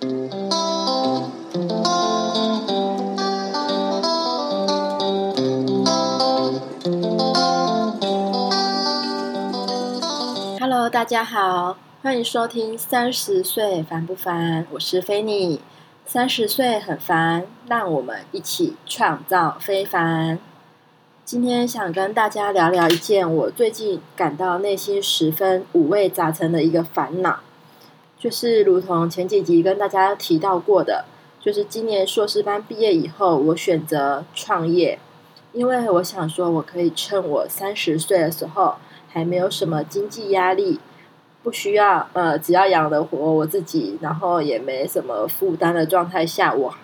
Hello，大家好，欢迎收听《三十岁烦不烦》，我是菲尼。三十岁很烦，让我们一起创造非凡。今天想跟大家聊聊一件我最近感到内心十分五味杂陈的一个烦恼，就是如同前几集跟大家提到过的，就是今年硕士班毕业以后，我选择创业，因为我想说，我可以趁我三十岁的时候。还没有什么经济压力，不需要呃，只要养得活我自己，然后也没什么负担的状态下，我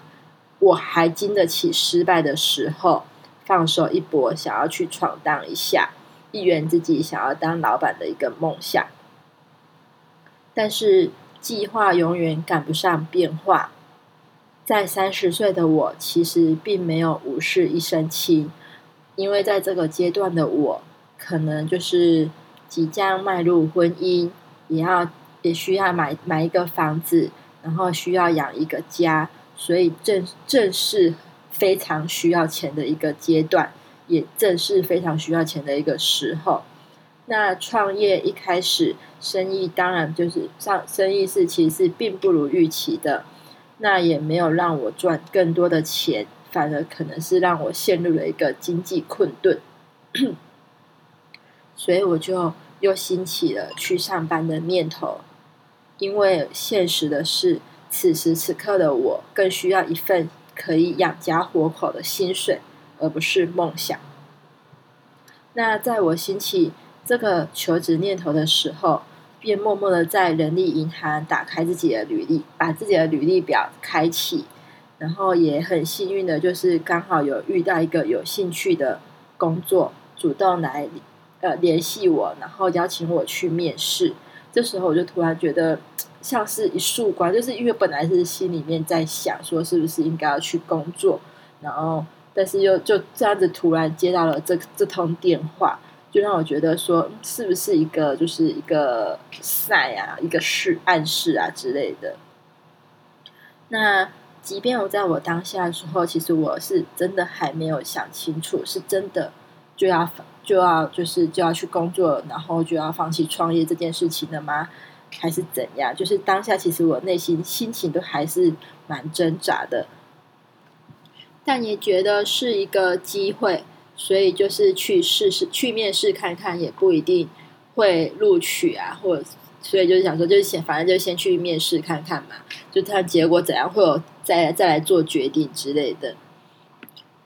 我还经得起失败的时候，放手一搏，想要去闯荡一下，一圆自己想要当老板的一个梦想。但是计划永远赶不上变化，在三十岁的我，其实并没有无事一身轻，因为在这个阶段的我。可能就是即将迈入婚姻，也要也需要买买一个房子，然后需要养一个家，所以正正是非常需要钱的一个阶段，也正是非常需要钱的一个时候。那创业一开始，生意当然就是上生意是其实并不如预期的，那也没有让我赚更多的钱，反而可能是让我陷入了一个经济困顿。所以我就又兴起了去上班的念头，因为现实的是，此时此刻的我更需要一份可以养家活口的薪水，而不是梦想。那在我兴起这个求职念头的时候，便默默的在人力银行打开自己的履历，把自己的履历表开启，然后也很幸运的，就是刚好有遇到一个有兴趣的工作，主动来。呃，联系我，然后邀请我去面试。这时候我就突然觉得像是一束光，就是因为本来是心里面在想说是不是应该要去工作，然后但是又就这样子突然接到了这这通电话，就让我觉得说是不是一个就是一个赛啊，一个示暗示啊之类的。那即便我在我当下的时候，其实我是真的还没有想清楚，是真的就要。就要就是就要去工作，然后就要放弃创业这件事情了吗？还是怎样？就是当下其实我内心心情都还是蛮挣扎的，但也觉得是一个机会，所以就是去试试去面试看看，也不一定会录取啊，或者所以就是想说，就是先反正就先去面试看看嘛，就看结果怎样，会有再再来做决定之类的。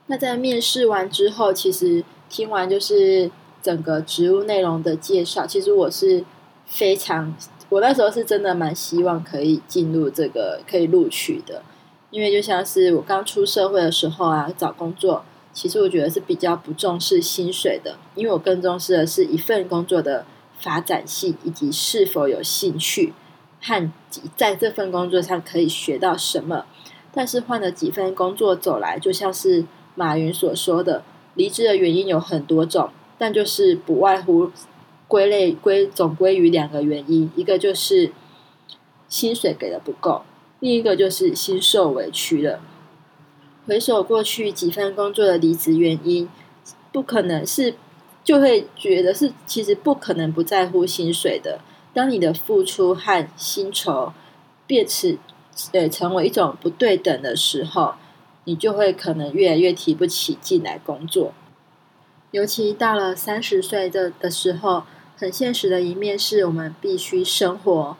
那在面试完之后，其实。听完就是整个职务内容的介绍，其实我是非常，我那时候是真的蛮希望可以进入这个可以录取的，因为就像是我刚出社会的时候啊，找工作，其实我觉得是比较不重视薪水的，因为我更重视的是一份工作的发展性以及是否有兴趣和在这份工作上可以学到什么。但是换了几份工作走来，就像是马云所说的。离职的原因有很多种，但就是不外乎归类归总归于两个原因，一个就是薪水给的不够，另一个就是心受委屈了。回首过去几份工作的离职原因，不可能是就会觉得是其实不可能不在乎薪水的。当你的付出和薪酬变成呃成为一种不对等的时候。你就会可能越来越提不起劲来工作，尤其到了三十岁的的时候，很现实的一面是我们必须生活，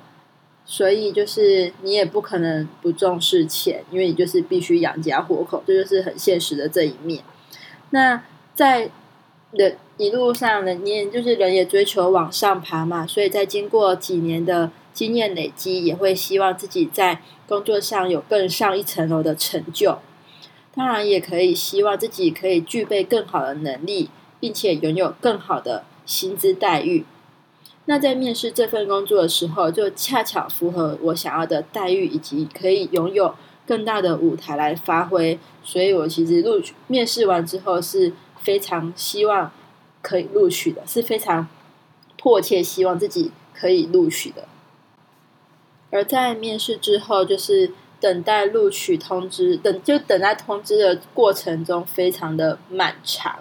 所以就是你也不可能不重视钱，因为你就是必须养家糊口，这就是很现实的这一面。那在人一路上呢，你也就是人也追求往上爬嘛，所以在经过几年的经验累积，也会希望自己在工作上有更上一层楼的成就。当然也可以希望自己可以具备更好的能力，并且拥有更好的薪资待遇。那在面试这份工作的时候，就恰巧符合我想要的待遇，以及可以拥有更大的舞台来发挥。所以我其实录取面试完之后是非常希望可以录取的，是非常迫切希望自己可以录取的。而在面试之后，就是等待录取通知，等就等待通知的过程中非常的漫长，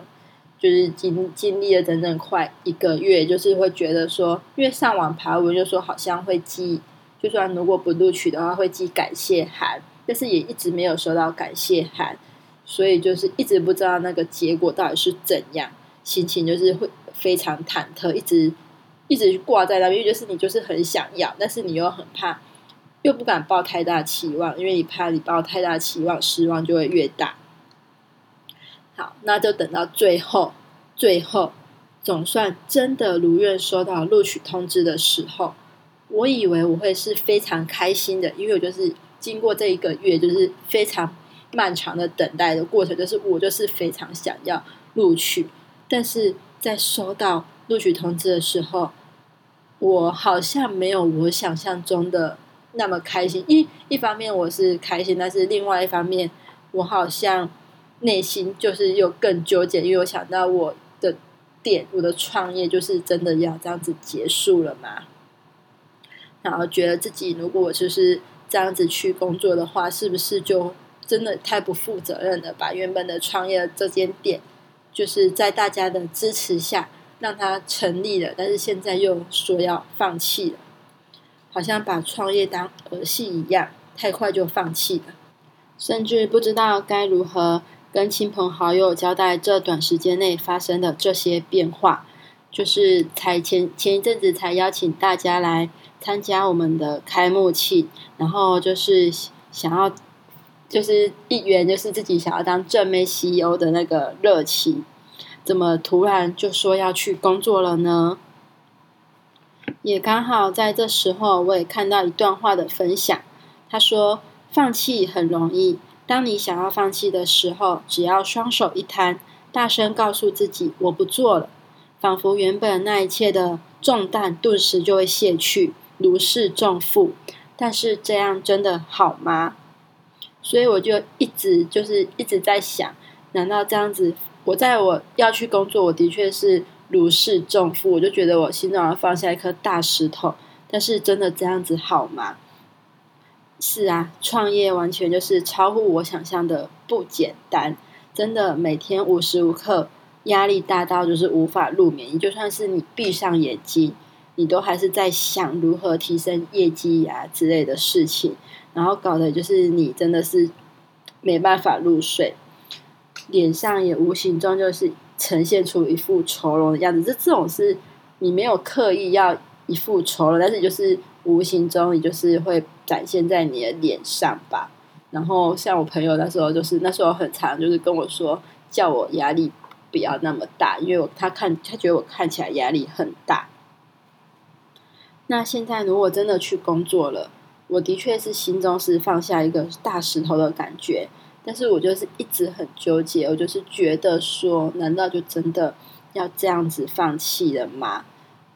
就是经经历了整整快一个月，就是会觉得说，因为上网爬文就说好像会寄，就算如果不录取的话会寄感谢函，但是也一直没有收到感谢函，所以就是一直不知道那个结果到底是怎样，心情就是会非常忐忑，一直。一直挂在那边，就是你就是很想要，但是你又很怕，又不敢抱太大期望，因为你怕你抱太大期望，失望就会越大。好，那就等到最后，最后总算真的如愿收到录取通知的时候，我以为我会是非常开心的，因为我就是经过这一个月，就是非常漫长的等待的过程，就是我就是非常想要录取，但是在收到录取通知的时候。我好像没有我想象中的那么开心。一一方面我是开心，但是另外一方面，我好像内心就是又更纠结，因为我想到我的店，我的创业就是真的要这样子结束了嘛。然后觉得自己如果就是这样子去工作的话，是不是就真的太不负责任了？把原本的创业这间店，就是在大家的支持下。让他成立了，但是现在又说要放弃了，好像把创业当儿戏一样，太快就放弃了，甚至不知道该如何跟亲朋好友交代这短时间内发生的这些变化。就是才前前一阵子才邀请大家来参加我们的开幕庆，然后就是想要就是一员就是自己想要当正妹 CEO 的那个热情。怎么突然就说要去工作了呢？也刚好在这时候，我也看到一段话的分享。他说：“放弃很容易，当你想要放弃的时候，只要双手一摊，大声告诉自己‘我不做了’，仿佛原本那一切的重担顿时就会卸去，如释重负。但是这样真的好吗？所以我就一直就是一直在想，难道这样子？”我在我要去工作，我的确是如释重负，我就觉得我心中要放下一颗大石头。但是真的这样子好吗？是啊，创业完全就是超乎我想象的不简单。真的每天无时无刻压力大到就是无法入眠。你就算是你闭上眼睛，你都还是在想如何提升业绩呀之类的事情，然后搞得就是你真的是没办法入睡。脸上也无形中就是呈现出一副愁容的样子，这这种是你没有刻意要一副愁容，但是就是无形中你就是会展现在你的脸上吧。然后像我朋友那时候就是那时候很长，就是跟我说叫我压力不要那么大，因为我他看他觉得我看起来压力很大。那现在如果真的去工作了，我的确是心中是放下一个大石头的感觉。但是我就是一直很纠结，我就是觉得说，难道就真的要这样子放弃了吗？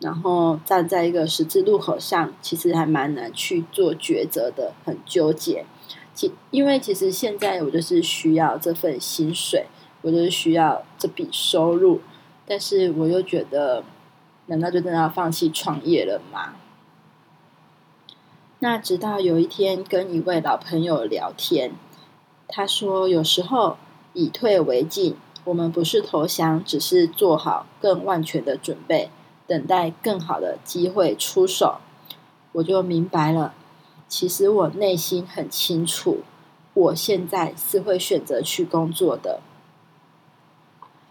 然后站在一个十字路口上，其实还蛮难去做抉择的，很纠结。其因为其实现在我就是需要这份薪水，我就是需要这笔收入，但是我又觉得，难道就真的要放弃创业了吗？那直到有一天跟一位老朋友聊天。他说：“有时候以退为进，我们不是投降，只是做好更万全的准备，等待更好的机会出手。”我就明白了，其实我内心很清楚，我现在是会选择去工作的，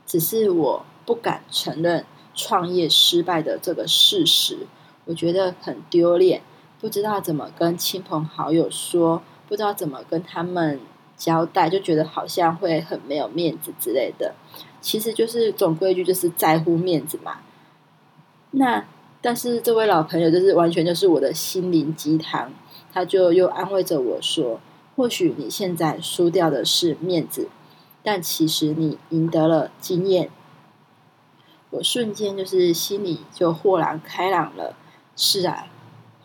只是我不敢承认创业失败的这个事实，我觉得很丢脸，不知道怎么跟亲朋好友说，不知道怎么跟他们。交代就觉得好像会很没有面子之类的，其实就是总规矩，就是在乎面子嘛。那但是这位老朋友就是完全就是我的心灵鸡汤，他就又安慰着我说：“或许你现在输掉的是面子，但其实你赢得了经验。”我瞬间就是心里就豁然开朗了。是啊，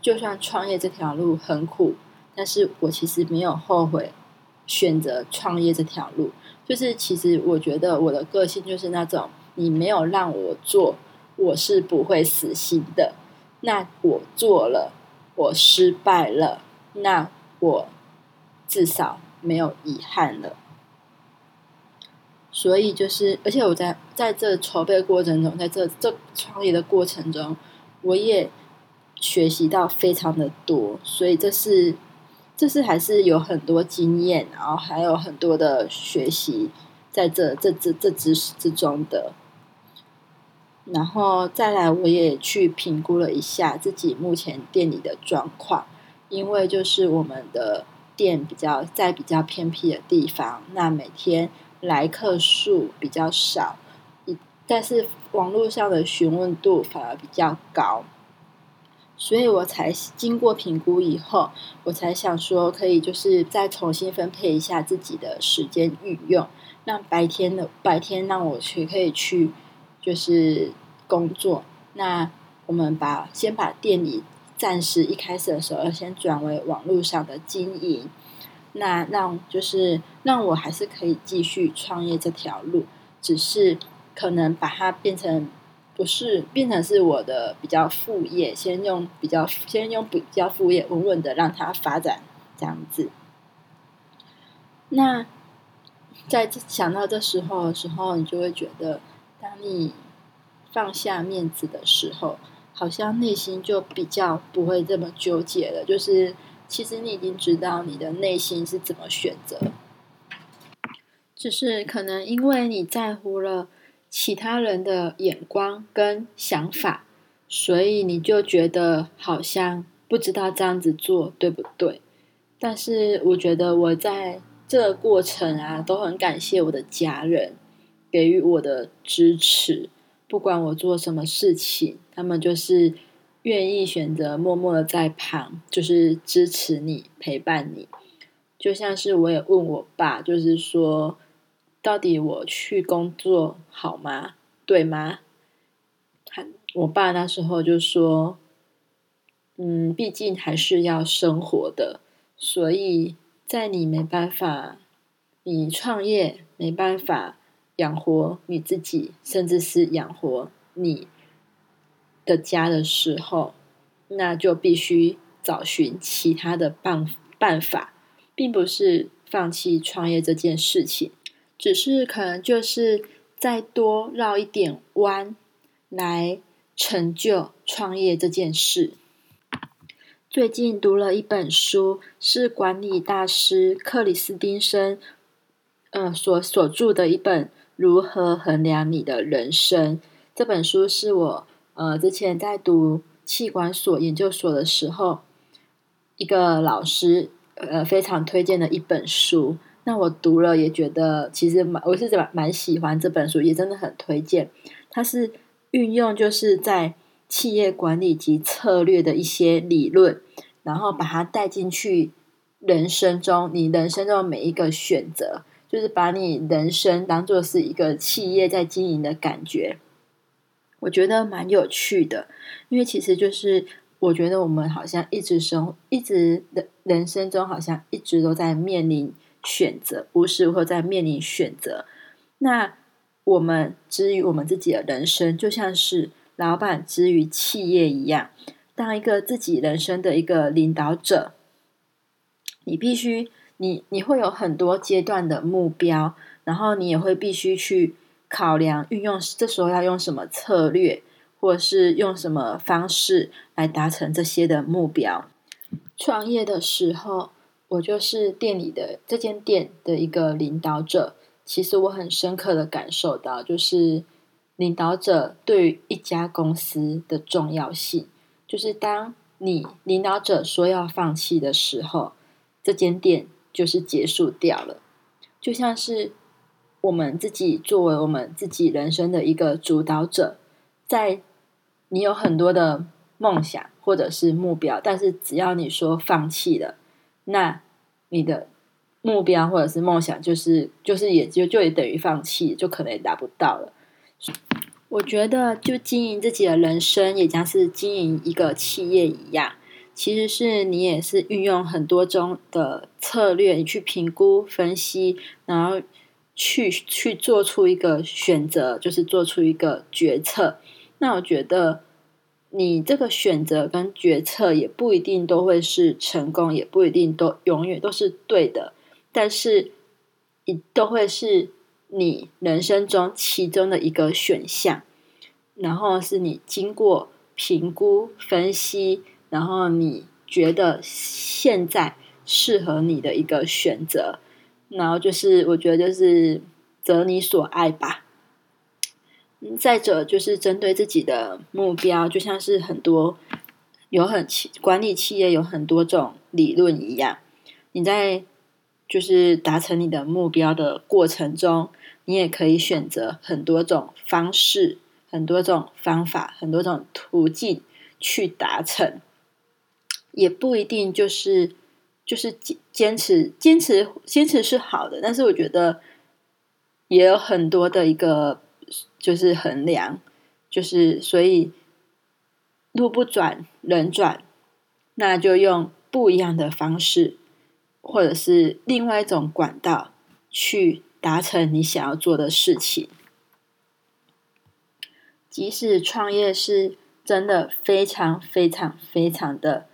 就算创业这条路很苦，但是我其实没有后悔。选择创业这条路，就是其实我觉得我的个性就是那种，你没有让我做，我是不会死心的。那我做了，我失败了，那我至少没有遗憾了。所以就是，而且我在在这筹备过程中，在这这创业的过程中，我也学习到非常的多。所以这是，这是还是有很多经验，然后还有很多的学习在这这这这之之中的。然后再来，我也去评估了一下自己目前店里的状况，因为就是我们的店比较在比较偏僻的地方，那每天。来客数比较少，但是网络上的询问度反而比较高，所以我才经过评估以后，我才想说可以就是再重新分配一下自己的时间运用，那白天的白天让我去可以去就是工作，那我们把先把店里暂时一开始的时候要先转为网络上的经营。那让就是让我还是可以继续创业这条路，只是可能把它变成不是变成是我的比较副业，先用比较先用比较副业稳稳的让它发展这样子。那在想到这时候的时候，你就会觉得，当你放下面子的时候，好像内心就比较不会这么纠结了，就是。其实你已经知道你的内心是怎么选择，只是可能因为你在乎了其他人的眼光跟想法，所以你就觉得好像不知道这样子做对不对。但是我觉得我在这个过程啊，都很感谢我的家人给予我的支持，不管我做什么事情，他们就是。愿意选择默默的在旁，就是支持你、陪伴你。就像是我也问我爸，就是说，到底我去工作好吗？对吗？他我爸那时候就说，嗯，毕竟还是要生活的，所以在你没办法，你创业没办法养活你自己，甚至是养活你。的家的时候，那就必须找寻其他的办办法，并不是放弃创业这件事情，只是可能就是再多绕一点弯来成就创业这件事。最近读了一本书，是管理大师克里斯汀森，嗯，所所著的一本《如何衡量你的人生》。这本书是我。呃，之前在读气管所研究所的时候，一个老师呃非常推荐的一本书。那我读了也觉得其实蛮，我是蛮蛮喜欢这本书，也真的很推荐。它是运用就是在企业管理及策略的一些理论，然后把它带进去人生中，你人生中的每一个选择，就是把你人生当做是一个企业在经营的感觉。我觉得蛮有趣的，因为其实就是我觉得我们好像一直生，一直的人生中好像一直都在面临选择，无时无刻在面临选择。那我们之于我们自己的人生，就像是老板之于企业一样，当一个自己人生的一个领导者，你必须你你会有很多阶段的目标，然后你也会必须去。考量运用这时候要用什么策略，或者是用什么方式来达成这些的目标。创业的时候，我就是店里的这间店的一个领导者。其实我很深刻的感受到，就是领导者对于一家公司的重要性。就是当你领导者说要放弃的时候，这间店就是结束掉了。就像是。我们自己作为我们自己人生的一个主导者，在你有很多的梦想或者是目标，但是只要你说放弃了，那你的目标或者是梦想就是就是也就就也等于放弃，就可能也达不到了。我觉得，就经营自己的人生，也将是经营一个企业一样，其实是你也是运用很多种的策略，你去评估分析，然后。去去做出一个选择，就是做出一个决策。那我觉得，你这个选择跟决策也不一定都会是成功，也不一定都永远都是对的，但是一都会是你人生中其中的一个选项，然后是你经过评估分析，然后你觉得现在适合你的一个选择，然后就是我觉得就是择你所爱吧。再者就是针对自己的目标，就像是很多有很企管理企业有很多种理论一样，你在就是达成你的目标的过程中，你也可以选择很多种方式、很多种方法、很多种途径去达成，也不一定就是就是坚坚持坚持坚持是好的，但是我觉得也有很多的一个。就是衡量，就是所以路不转人转，那就用不一样的方式，或者是另外一种管道去达成你想要做的事情。即使创业是真的非常非常非常的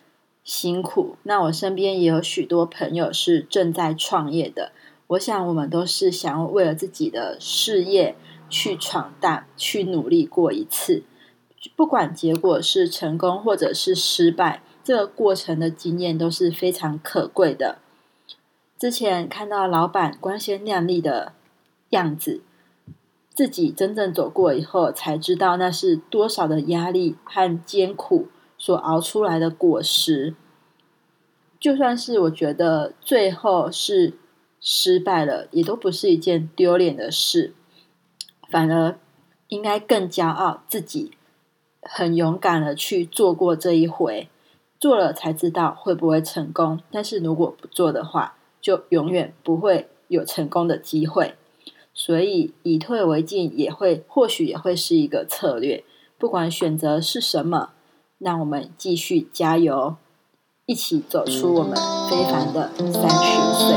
辛苦，那我身边也有许多朋友是正在创业的。我想我们都是想要为了自己的事业。去闯荡，去努力过一次，不管结果是成功或者是失败，这个过程的经验都是非常可贵的。之前看到老板光鲜亮丽的样子，自己真正走过以后，才知道那是多少的压力和艰苦所熬出来的果实。就算是我觉得最后是失败了，也都不是一件丢脸的事。反而应该更骄傲，自己很勇敢的去做过这一回，做了才知道会不会成功。但是如果不做的话，就永远不会有成功的机会。所以以退为进也会，或许也会是一个策略。不管选择是什么，让我们继续加油，一起走出我们非凡的三十岁。